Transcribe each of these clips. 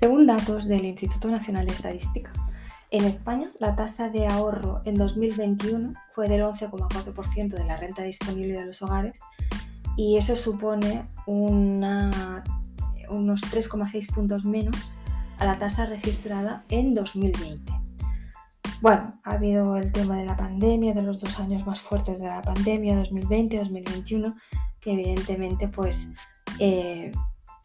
Según datos del Instituto Nacional de Estadística, en España la tasa de ahorro en 2021 fue del 11,4% de la renta disponible de los hogares y eso supone unos 3,6 puntos menos a la tasa registrada en 2020. Bueno, ha habido el tema de la pandemia, de los dos años más fuertes de la pandemia, 2020-2021, que evidentemente pues eh,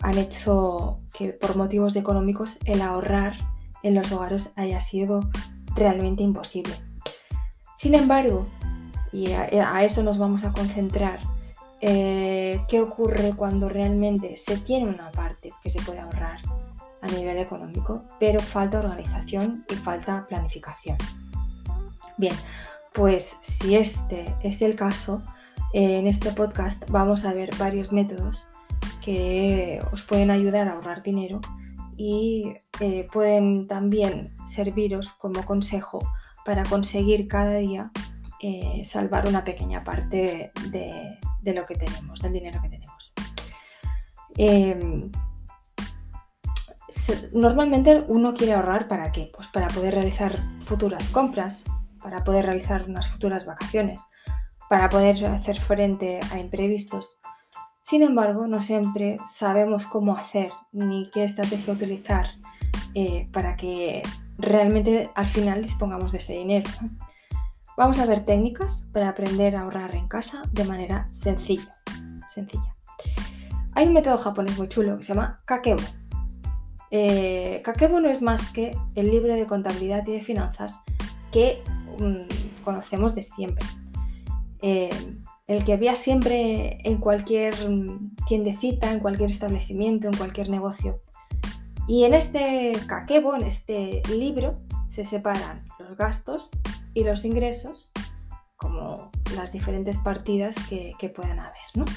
han hecho que por motivos económicos el ahorrar en los hogares haya sido realmente imposible. Sin embargo, y a, eso nos vamos a concentrar, eh, ¿qué ocurre cuando realmente se tiene una parte que se puede ahorrar a nivel económico, pero falta organización y falta planificación? Bien, pues si este es el caso, en este podcast vamos a ver varios métodos que os pueden ayudar a ahorrar dinero y eh, pueden también serviros como consejo para conseguir cada día eh, salvar una pequeña parte de, lo que tenemos, del dinero que tenemos. Em, normalmente uno quiere ahorrar para qué? Pues para poder realizar futuras compras, para poder realizar unas futuras vacaciones, para poder hacer frente a imprevistos sin embargo, no siempre sabemos cómo hacer ni qué estrategia utilizar eh, para que realmente al final dispongamos de ese dinero. Vamos a ver técnicas para aprender a ahorrar en casa de manera sencilla. sencilla. Hay un método japonés muy chulo que se llama Kakebo. Eh, no es más que el libro de contabilidad y de finanzas que mm, conocemos de siempre. Eh, el que había siempre en cualquier tiendecita, en cualquier establecimiento, en cualquier negocio. Y en este kakebo, en este libro, se separan los gastos y los ingresos como las diferentes partidas que, puedan haber.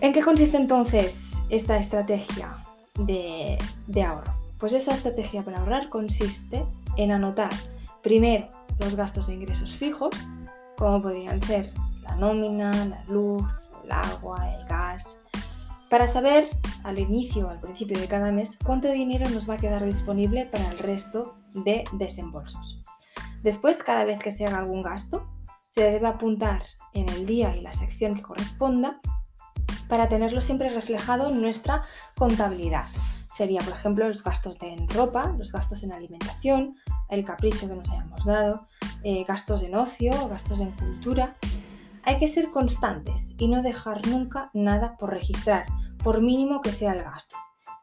¿En qué consiste entonces esta estrategia de, de ahorro? Pues esta estrategia para ahorrar consiste en anotar primero los gastos e ingresos fijos, como podrían ser la nómina, la luz, el agua, el gas, para saber al inicio al principio de cada mes cuánto dinero nos va a quedar disponible para el resto de desembolsos. Después, cada vez que se haga algún gasto, se debe apuntar en el día y la sección que corresponda para tenerlo siempre reflejado en nuestra contabilidad. Sería, por ejemplo, los gastos en ropa, los gastos en alimentación, el capricho que nos hayamos dado, eh, gastos en ocio, gastos en cultura, hay que ser constantes y no dejar nunca nada por registrar, por mínimo que sea el gasto.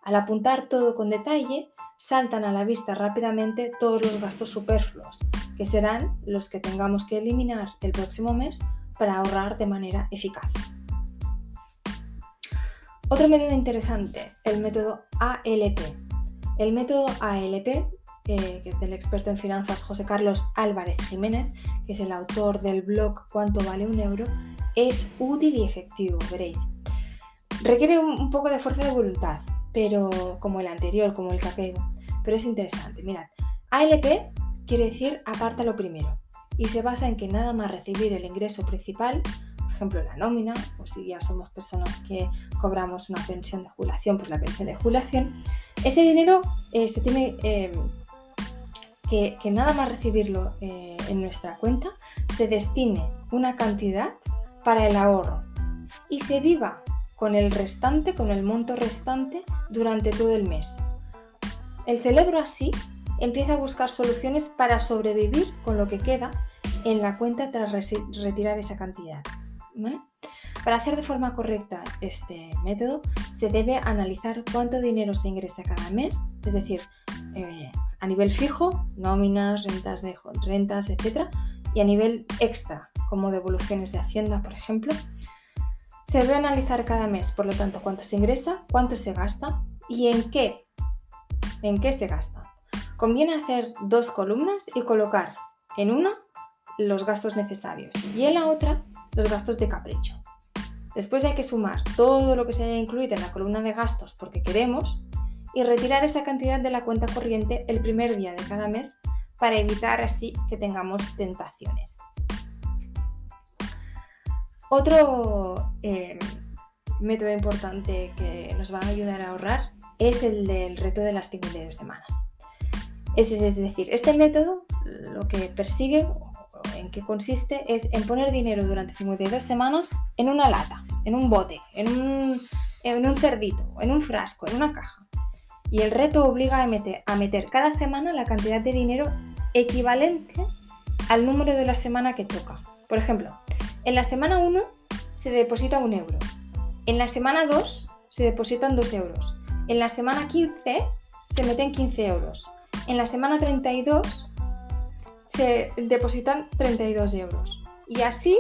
Al apuntar todo con detalle, saltan a la vista rápidamente todos los gastos superfluos, que serán los que tengamos que eliminar el próximo mes para ahorrar de manera eficaz. Otro método interesante, el método ALP. El método ALP que es del experto en finanzas José Carlos Álvarez Jiménez, que es el autor del blog Cuánto vale un euro, es útil y efectivo, veréis. Requiere un, poco de fuerza de voluntad, pero como el anterior, como el caqueo, pero es interesante. Mirad, ALP quiere decir aparta lo primero y se basa en que nada más recibir el ingreso principal, por ejemplo la nómina, o si ya somos personas que cobramos una pensión de jubilación, pues la pensión de jubilación, ese dinero eh, se tiene eh, que, nada más recibirlo eh, en nuestra cuenta, se destine una cantidad para el ahorro y se viva con el restante, con el monto restante durante todo el mes. El cerebro así empieza a buscar soluciones para sobrevivir con lo que queda en la cuenta tras retirar esa cantidad. Para hacer de forma correcta este método, se debe analizar cuánto dinero se ingresa cada mes, es decir, eh, a nivel fijo, nóminas, rentas, de, rentas, etc. Y a nivel extra, como devoluciones de Hacienda, por ejemplo. Se debe analizar cada mes, por lo tanto, cuánto se ingresa, cuánto se gasta y en qué. En qué se gasta. Conviene hacer dos columnas y colocar en una los gastos necesarios y en la otra los gastos de capricho. Después hay que sumar todo lo que se haya incluido en la columna de gastos porque queremos y retirar esa cantidad de la cuenta corriente el primer día de cada mes para evitar así que tengamos tentaciones. Otro eh, método importante que nos va a ayudar a ahorrar es el del reto de las 52 semanas. Es, es decir, este método lo que persigue, qué consiste, es en poner dinero durante 52 semanas en una lata, en un bote, en un, en un cerdito, en un frasco, en una caja. Y el reto obliga a meter, a meter cada semana la cantidad de dinero equivalente al número de la semana que toca. Por ejemplo, en la semana 1 se deposita un euro. En la semana 2 se depositan 2 euros. En la semana 15 se meten 15 euros. En la semana 32 se depositan 32 euros. Y así,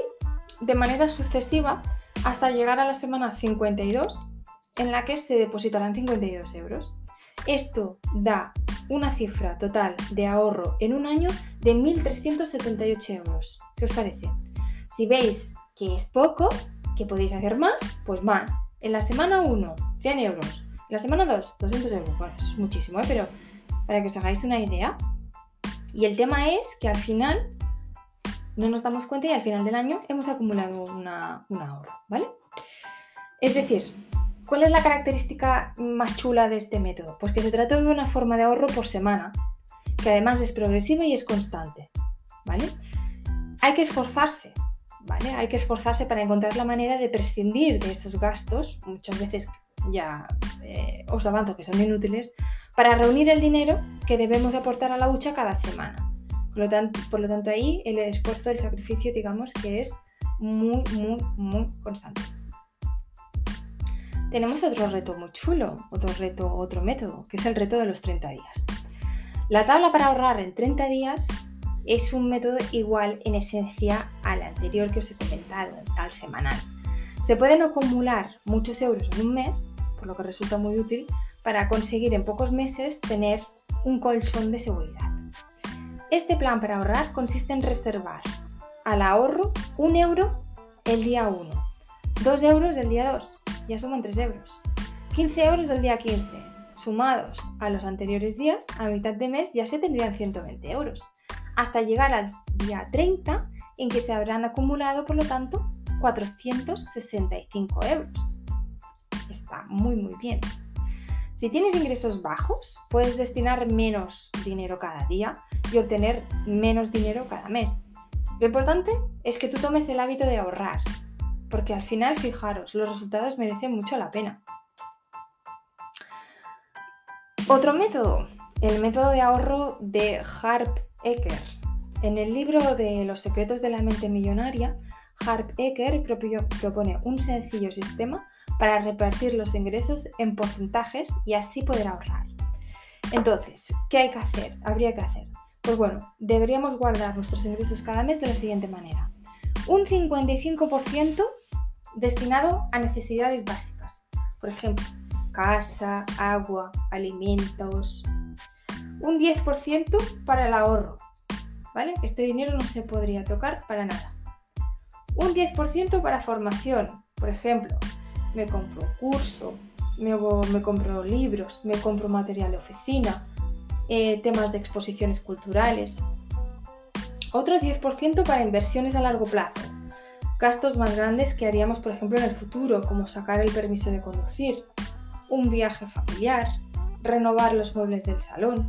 de manera sucesiva, hasta llegar a la semana 52, en la que se depositarán 52 euros. Esto da una cifra total de ahorro en un año de 1.378 euros. ¿Qué os parece? Si veis que es poco, que podéis hacer más, pues más. En la semana 1, 100 euros. En la semana 2, 200 euros. Bueno, eso es muchísimo, ¿eh? pero para que os hagáis una idea. Y el tema es que al final no nos damos cuenta y al final del año hemos acumulado una, un ahorro, ¿vale? Es decir, ¿cuál es la característica más chula de este método? Pues que se trata de una forma de ahorro por semana, que además es progresiva y es constante, ¿vale? Hay que esforzarse, ¿vale? Hay que esforzarse para encontrar la manera de prescindir de esos gastos, muchas veces ya eh, os avanzo que son inútiles, para reunir el dinero que debemos aportar a la hucha cada semana. Por lo, tanto, ahí el esfuerzo, el sacrificio, digamos que es muy, muy, muy constante. Tenemos otro reto muy chulo, otro reto, otro método, que es el reto de los 30 días. La tabla para ahorrar en 30 días es un método igual en esencia al anterior que os he comentado, al semanal. Se pueden acumular muchos euros en un mes, por lo que resulta muy útil para conseguir en pocos meses tener un colchón de seguridad. Este plan para ahorrar consiste en reservar al ahorro un euro el día 1, 2 euros el día 2, ya suman 3 euros, 15 euros el día 15, sumados a los anteriores días, a mitad de mes ya se tendrían 120 euros, hasta llegar al día 30 en que se habrán acumulado, por lo tanto, 465 euros. Está muy muy bien. Si tienes ingresos bajos, puedes destinar menos dinero cada día y obtener menos dinero cada mes. Lo importante es que tú tomes el hábito de ahorrar, porque al final, fijaros, los resultados merecen mucho la pena. Otro método, el método de ahorro de Harp Eker. En el libro de Los secretos de la mente millonaria, Harp Eker propone un sencillo sistema para repartir los ingresos en porcentajes y así poder ahorrar. Entonces, ¿qué hay que hacer? Habría que hacer. Pues bueno, deberíamos guardar nuestros ingresos cada mes de la siguiente manera. Un 55% destinado a necesidades básicas. Por ejemplo, casa, agua, alimentos. Un 10% para el ahorro. ¿Vale? Este dinero no se podría tocar para nada. Un 10% para formación. Por ejemplo, me compro curso, me, compro libros, me compro material de oficina, eh, temas de exposiciones culturales. Otro 10% para inversiones a largo plazo, gastos más grandes que haríamos por ejemplo en el futuro, como sacar el permiso de conducir, un viaje familiar, renovar los muebles del salón.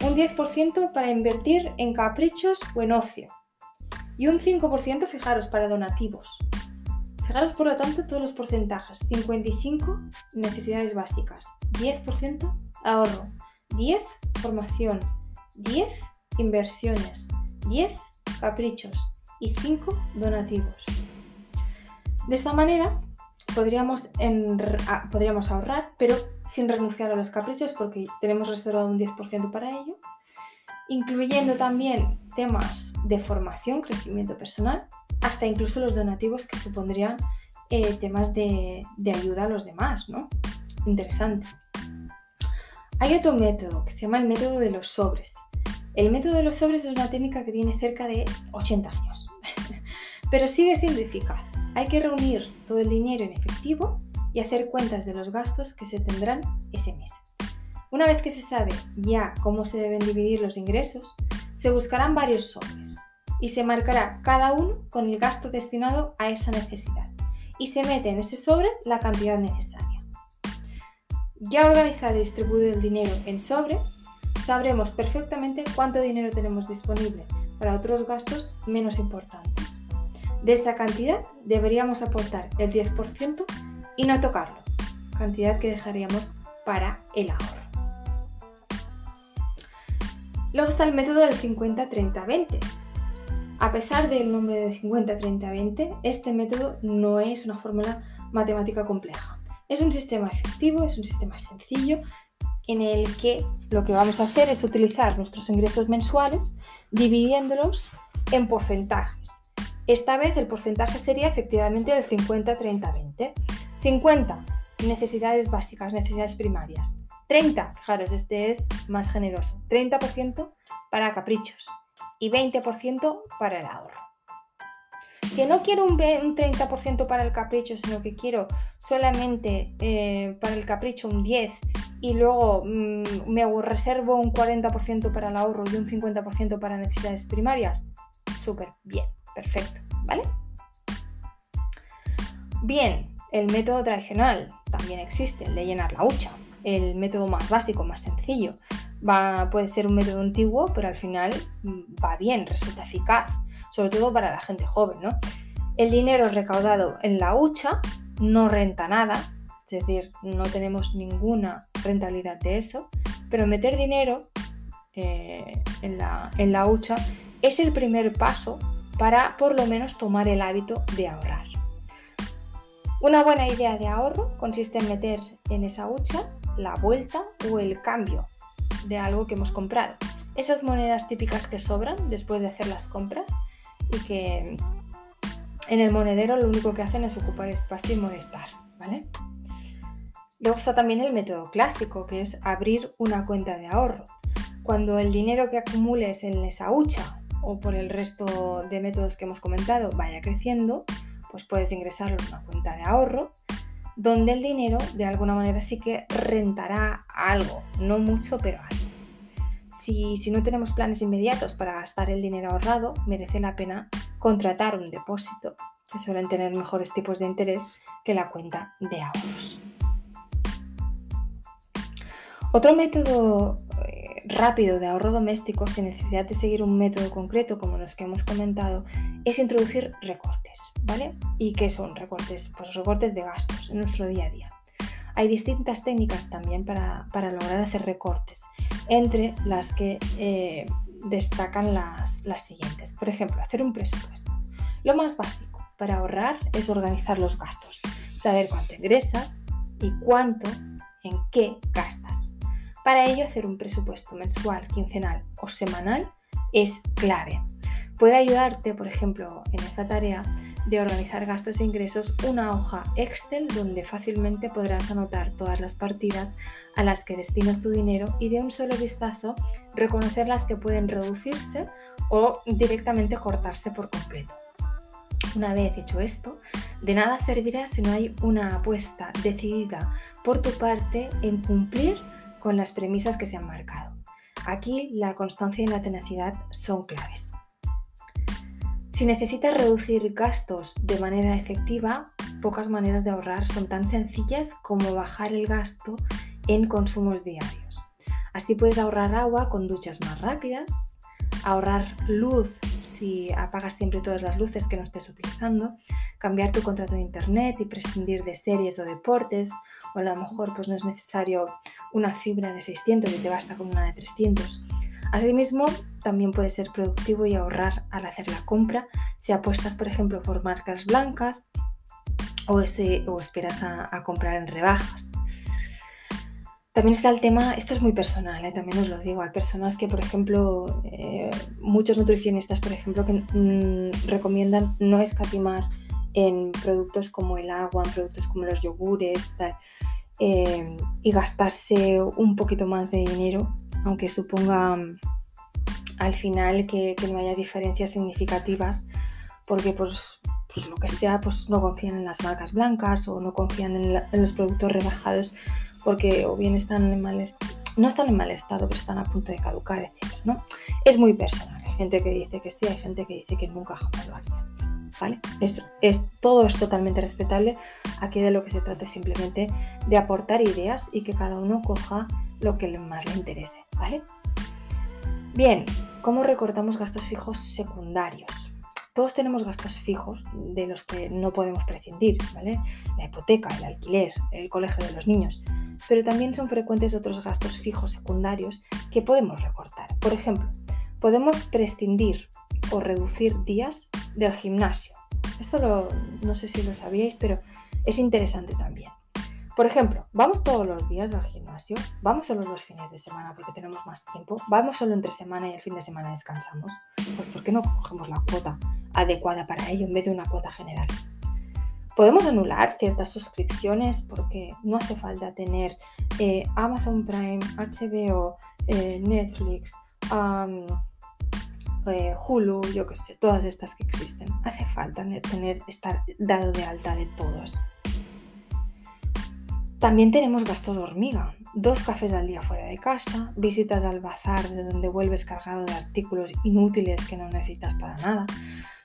Un 10% para invertir en caprichos o en ocio. Y un 5% fijaros para donativos, Fijaros por lo tanto todos los porcentajes. 55 necesidades básicas, 10% ahorro, 10 formación, 10 inversiones, 10 caprichos. y 5 donativos. De esta manera podríamos, podríamos ahorrar, pero sin renunciar a los caprichos porque tenemos reservado un 10% para ello, incluyendo también temas de formación, crecimiento personal hasta incluso los donativos que supondrían eh, temas de, ayuda a los demás, ¿no? Interesante. Hay otro método que se llama el método de los sobres. El método de los sobres es una técnica que tiene cerca de 80 años, pero sigue siendo eficaz. Hay que reunir todo el dinero en efectivo y hacer cuentas de los gastos que se tendrán ese mes. Una vez que se sabe ya cómo se deben dividir los ingresos, se buscarán varios sobres y se marcará cada uno con el gasto destinado a esa necesidad y se mete en ese sobre la cantidad necesaria. ya organizado y distribuido el dinero en sobres, sabremos perfectamente cuánto dinero tenemos disponible para otros gastos menos importantes. De esa cantidad deberíamos aportar el 10% y no tocarlo, cantidad que dejaríamos para el ahorro. Luego está el método del 50-30-20. A pesar del nombre de 50-30-20, este método no es una fórmula matemática compleja. Es un sistema efectivo, es un sistema sencillo en el que lo que vamos a hacer es utilizar nuestros ingresos mensuales dividiéndolos en porcentajes. Esta vez el porcentaje sería efectivamente el 50-30-20. 50 necesidades básicas, necesidades primarias. 30, fijaros, este es más generoso. 30% para caprichos y 20% para el ahorro. Que no quiero un, 30% para el capricho, sino que quiero solamente eh, para el capricho un 10 y luego mm, me reservo un 40% para el ahorro y un 50% para necesidades primarias. Súper bien, perfecto, ¿vale? Bien, el método tradicional también existe, el de llenar la hucha, el método más básico, más sencillo. Va, puede ser un método antiguo, pero al final mm, va bien, resulta eficaz, sobre todo para la gente joven, ¿no? El dinero recaudado en la hucha no renta nada, es decir, no tenemos ninguna rentabilidad de eso, pero meter dinero eh, en, la, en la hucha es el primer paso para por lo menos tomar el hábito de ahorrar. Una buena idea de ahorro consiste en meter en esa hucha la vuelta o el cambio de algo que hemos comprado. Esas monedas típicas que sobran después de hacer las compras y que en el monedero lo único que hacen es ocupar espacio y molestar, ¿vale? Luego está también el método clásico, que es abrir una cuenta de ahorro. Cuando el dinero que acumules en esa hucha o por el resto de métodos que hemos comentado vaya creciendo, pues puedes ingresarlo en una cuenta de ahorro, donde el dinero de alguna manera sí que rentará algo, no mucho, pero algo. Si, si no tenemos planes inmediatos para gastar el dinero ahorrado, merece la pena contratar un depósito, que suelen tener mejores tipos de interés que la cuenta de ahorros. Otro método eh, rápido de ahorro doméstico sin necesidad de seguir un método concreto como los que hemos comentado es introducir recortes, ¿vale? ¿Y qué son recortes? Pues recortes de gastos en nuestro día a día. Hay distintas técnicas también para, lograr hacer recortes, entre las que eh, destacan las, las siguientes. Por ejemplo, hacer un presupuesto. Lo más básico para ahorrar es organizar los gastos, saber cuánto ingresas y cuánto en qué gastas. Para ello, hacer un presupuesto mensual, quincenal o semanal es clave. Puede ayudarte, por ejemplo, en esta tarea de organizar gastos e ingresos, una hoja Excel donde fácilmente podrás anotar todas las partidas a las que destinas tu dinero y de un solo vistazo reconocer las que pueden reducirse o directamente cortarse por completo. Una vez hecho esto, de nada servirá si no hay una apuesta decidida por tu parte en cumplir con las premisas que se han marcado. Aquí la constancia y la tenacidad son claves. Si necesitas reducir gastos de manera efectiva, pocas maneras de ahorrar son tan sencillas como bajar el gasto en consumos diarios. Así puedes ahorrar agua con duchas más rápidas, ahorrar luz si apagas siempre todas las luces que no estés utilizando, cambiar tu contrato de internet y prescindir de series o deportes, o a lo mejor pues no es necesario una fibra de 600 y te basta con una de 300. Asimismo, también puede ser productivo y ahorrar al hacer la compra si apuestas, por ejemplo, por marcas blancas o, esperas a, comprar en rebajas. También está el tema, esto es muy personal, ¿eh? también os lo digo, hay personas que, por ejemplo, eh, muchos nutricionistas, por ejemplo, que mm, recomiendan no escatimar en productos como el agua, en productos como los yogures, eh, y gastarse un poquito más de dinero, aunque suponga mm, al final que, no haya diferencias significativas, porque pues, pues, lo que sea, pues no confían en las marcas blancas o no confían en, los productos rebajados porque o bien están en mal no están en mal estado, pero están a punto de caducar, etc. ¿no? Es muy personal. Hay gente que dice que sí, hay gente que dice que nunca jamás lo haría. ¿vale? Es, es, todo es totalmente respetable. Aquí de lo que se trata es simplemente de aportar ideas y que cada uno coja lo que más le interese, ¿vale? Bien, ¿cómo recortamos gastos fijos secundarios? Todos tenemos gastos fijos de los que no podemos prescindir, ¿vale? La hipoteca, el alquiler, el colegio de los niños. Pero también son frecuentes otros gastos fijos secundarios que podemos recortar. Por ejemplo, podemos prescindir o reducir días del gimnasio. Esto no sé si lo sabíais, pero es interesante también. Por ejemplo, vamos todos los días al gimnasio, vamos solo los fines de semana porque tenemos más tiempo, vamos solo entre semana y el fin de semana descansamos. Pues ¿por qué no cogemos la cuota adecuada para ello en vez de una cuota general? Podemos anular ciertas suscripciones porque no hace falta tener eh, Amazon Prime, HBO, eh, Netflix, eh, Hulu, yo qué sé, todas estas que existen. Hace falta tener, estar dado de alta de todos. También tenemos gastos hormiga, dos cafés al día fuera de casa, visitas al bazar de donde vuelves cargado de artículos inútiles que no necesitas para nada,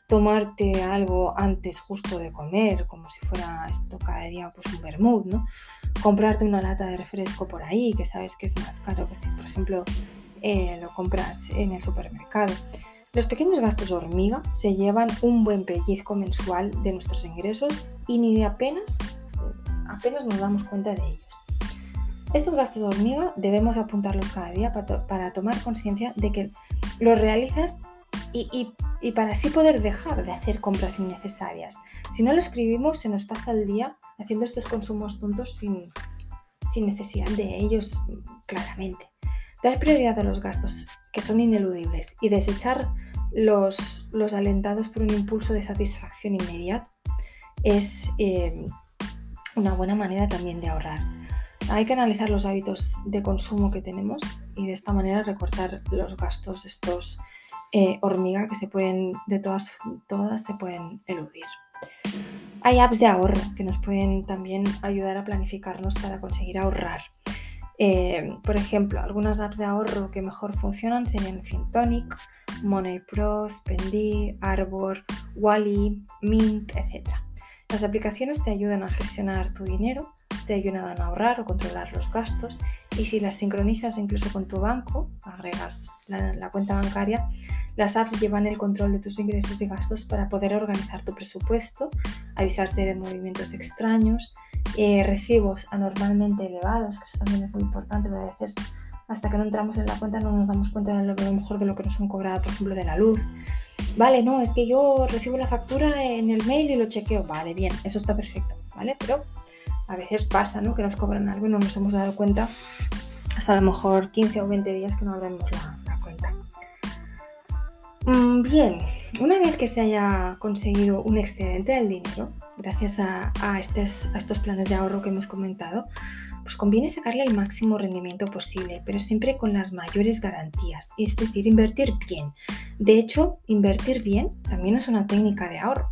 tomarte algo antes justo de comer, como si fuera esto cada día pues un vermouth, ¿no? Comprarte una lata de refresco por ahí, que sabes que es más caro que si, por ejemplo, eh, lo compras en el supermercado. Los pequeños gastos hormiga se llevan un buen pellizco mensual de nuestros ingresos y ni apenas apenas nos damos cuenta de ellos. Estos gastos de hormiga debemos apuntarlos cada día para, tomar conciencia de que los realizas y, para así poder dejar de hacer compras innecesarias. Si no lo escribimos, se nos pasa el día haciendo estos consumos tontos sin, necesidad de ellos claramente. Dar prioridad a los gastos que son ineludibles y desechar los, alentados por un impulso de satisfacción inmediata es eh, una buena manera también de ahorrar. Hay que analizar los hábitos de consumo que tenemos y de esta manera recortar los gastos estos eh, hormiga que se pueden, de todas, todas se pueden eludir. Hay apps de ahorro que nos pueden también ayudar a planificarnos para conseguir ahorrar. Eh, por ejemplo, algunas apps de ahorro que mejor funcionan serían Fintonic, MoneyPro, Spendy, Arbor, Wally, Mint, etc. Las aplicaciones te ayudan a gestionar tu dinero, te ayudan a ahorrar o controlar los gastos y si las sincronizas incluso con tu banco, agregas la, cuenta bancaria, las apps llevan el control de tus ingresos y gastos para poder organizar tu presupuesto, avisarte de movimientos extraños, eh, recibos anormalmente elevados, que eso también es muy importante, a veces hasta que no entramos en la cuenta no nos damos cuenta de lo mejor de lo que nos han cobrado, por ejemplo, de la luz, Vale, no, es que yo recibo la factura en el mail y lo chequeo. Vale, bien, eso está perfecto, ¿vale? Pero a veces pasa, ¿no? Que nos cobran algo y no nos hemos dado cuenta hasta a lo mejor 15 o 20 días que no abrimos la, cuenta. Mm, bien, una vez que se haya conseguido un excedente del dinero, gracias a, a estos planes de ahorro que hemos comentado, pues conviene sacarle el máximo rendimiento posible, pero siempre con las mayores garantías, es decir, invertir bien. De hecho, invertir bien también es una técnica de ahorro.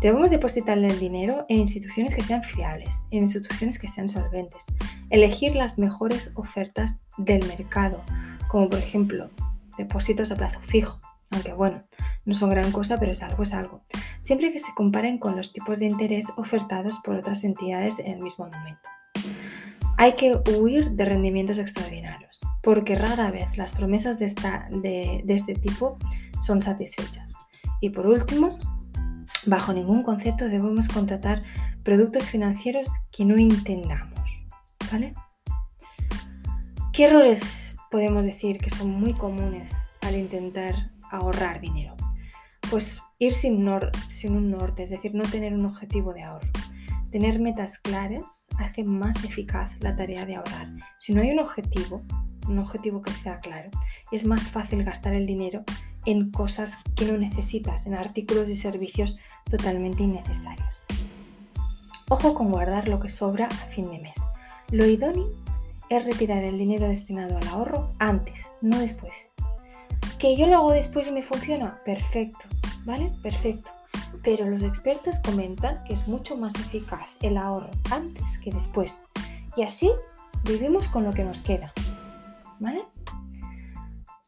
Debemos depositarle el dinero en instituciones que sean fiables, en instituciones que sean solventes, elegir las mejores ofertas del mercado, como por ejemplo depósitos a plazo fijo, aunque bueno, no son gran cosa, pero es algo, es algo, siempre que se comparen con los tipos de interés ofertados por otras entidades en el mismo momento. Hay que huir de rendimientos extraordinarios, porque rara vez las promesas de, este tipo son satisfechas. Y por último, bajo ningún concepto debemos contratar productos financieros que no entendamos. ¿Vale? ¿Qué errores podemos decir que son muy comunes al intentar ahorrar dinero? Pues ir sin un norte, es decir, no tener un objetivo de ahorro. Tener metas claras hace más eficaz la tarea de ahorrar. Si no hay un objetivo, un objetivo que sea claro, es más fácil gastar el dinero en cosas que no necesitas, en artículos y servicios totalmente innecesarios. Ojo con guardar lo que sobra a fin de mes. Lo idóneo es retirar el dinero destinado al ahorro antes, no después. ¿Que yo lo hago después y me funciona? Perfecto, ¿vale? Perfecto pero los expertos comentan que es mucho más eficaz el ahorro antes que después. Y así vivimos con lo que nos queda. ¿Vale?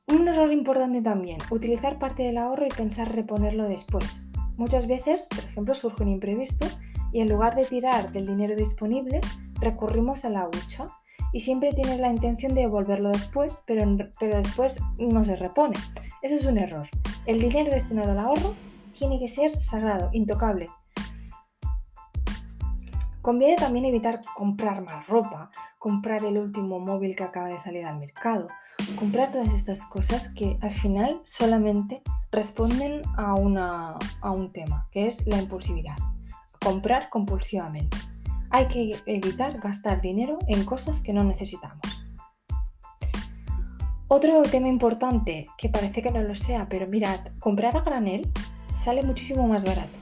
Un error importante también, utilizar parte del ahorro y pensar reponerlo después. Muchas veces, por ejemplo, surge un imprevisto y en lugar de tirar del dinero disponible, recurrimos a la hucha y siempre tienes la intención de devolverlo después, pero, pero después no se repone. Eso es un error. El dinero destinado al ahorro tiene que ser sagrado, intocable. Conviene también evitar comprar más ropa, comprar el último móvil que acaba de salir al mercado, comprar todas estas cosas que al final solamente responden a, a un tema, que es la impulsividad. Comprar compulsivamente. Hay que evitar gastar dinero en cosas que no necesitamos. Otro tema importante, que parece que no lo sea, pero mirad, comprar a granel sale muchísimo más barato.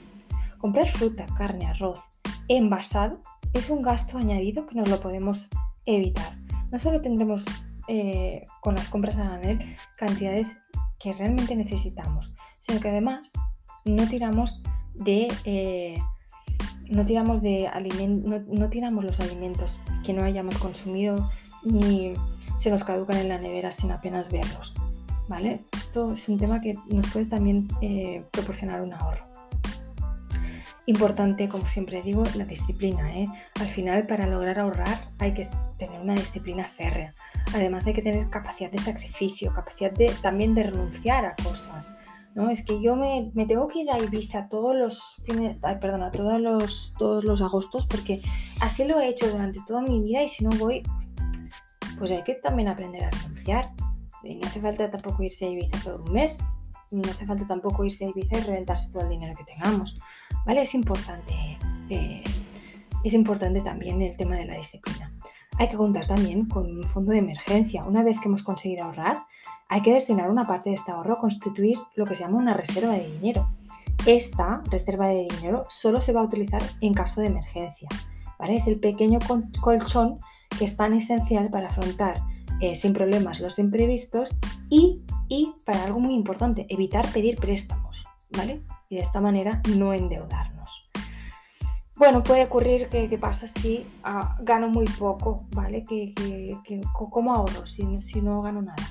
Comprar fruta, carne, arroz envasado es un gasto añadido que nos lo podemos evitar. No solo tendremos eh, con las compras a granel cantidades que realmente necesitamos, sino que además no tiramos de eh, no tiramos de no, no tiramos los alimentos que no hayamos consumido ni se nos caducan en la nevera sin apenas verlos. ¿Vale? Esto es un tema que nos puede también eh, proporcionar un ahorro. Importante, como siempre digo, la disciplina. ¿eh? Al final, para lograr ahorrar hay que tener una disciplina férrea. Además, hay que tener capacidad de sacrificio, capacidad de, también de renunciar a cosas. ¿no? Es que yo me, tengo que ir a Ibiza todos los fines, ay, perdona, todos los, todos los agostos porque así lo he hecho durante toda mi vida y si no voy, pues hay que también aprender a renunciar. No hace falta tampoco irse a Ibiza todo un mes, no hace falta tampoco irse a Ibiza y reventarse todo el dinero que tengamos. ¿Vale? Es importante, eh, es importante también el tema de la disciplina. Hay que contar también con un fondo de emergencia. Una vez que hemos conseguido ahorrar, hay que destinar una parte de este ahorro a constituir lo que se llama una reserva de dinero. Esta reserva de dinero solo se va a utilizar en caso de emergencia. ¿vale? Es el pequeño colchón que es tan esencial para afrontar eh, sin problemas los imprevistos y, y, para algo muy importante, evitar pedir préstamos, ¿vale? Y de esta manera no endeudarnos. Bueno, puede ocurrir que, pasa si ah, gano muy poco, ¿vale? Que, ¿Cómo ahorro si, si no gano nada?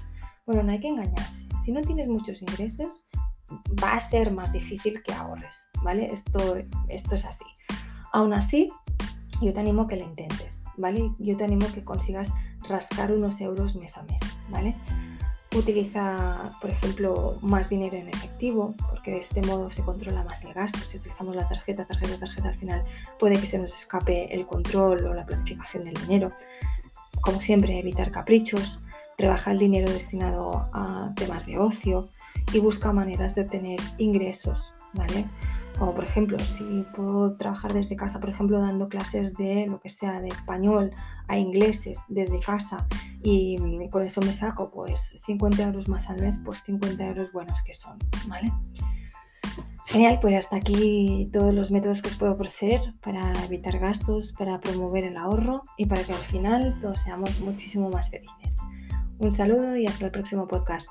Bueno, no hay que engañarse. Si no tienes muchos ingresos, va a ser más difícil que ahorres, ¿vale? Esto, esto es así. Aún así, yo te animo a que lo intentes. Yo te animo a que consigas rascar unos euros mes a mes. Utiliza, por ejemplo, más dinero en efectivo, porque de este modo se controla más el gasto. Si utilizamos la tarjeta, tarjeta, tarjeta, al final puede que se nos escape el control o la planificación del dinero. Como siempre, evitar caprichos, rebaja el dinero destinado a temas de ocio y busca maneras de obtener ingresos, ¿vale? Como por ejemplo, si puedo trabajar desde casa, por ejemplo, dando clases de lo que sea, de español a ingleses desde casa y con eso me saco pues 50 euros más al mes, pues 50 euros buenos que son, ¿vale? Genial, pues hasta aquí todos los métodos que os puedo ofrecer para evitar gastos, para promover el ahorro y para que al final todos seamos muchísimo más felices. Un saludo y hasta el próximo podcast.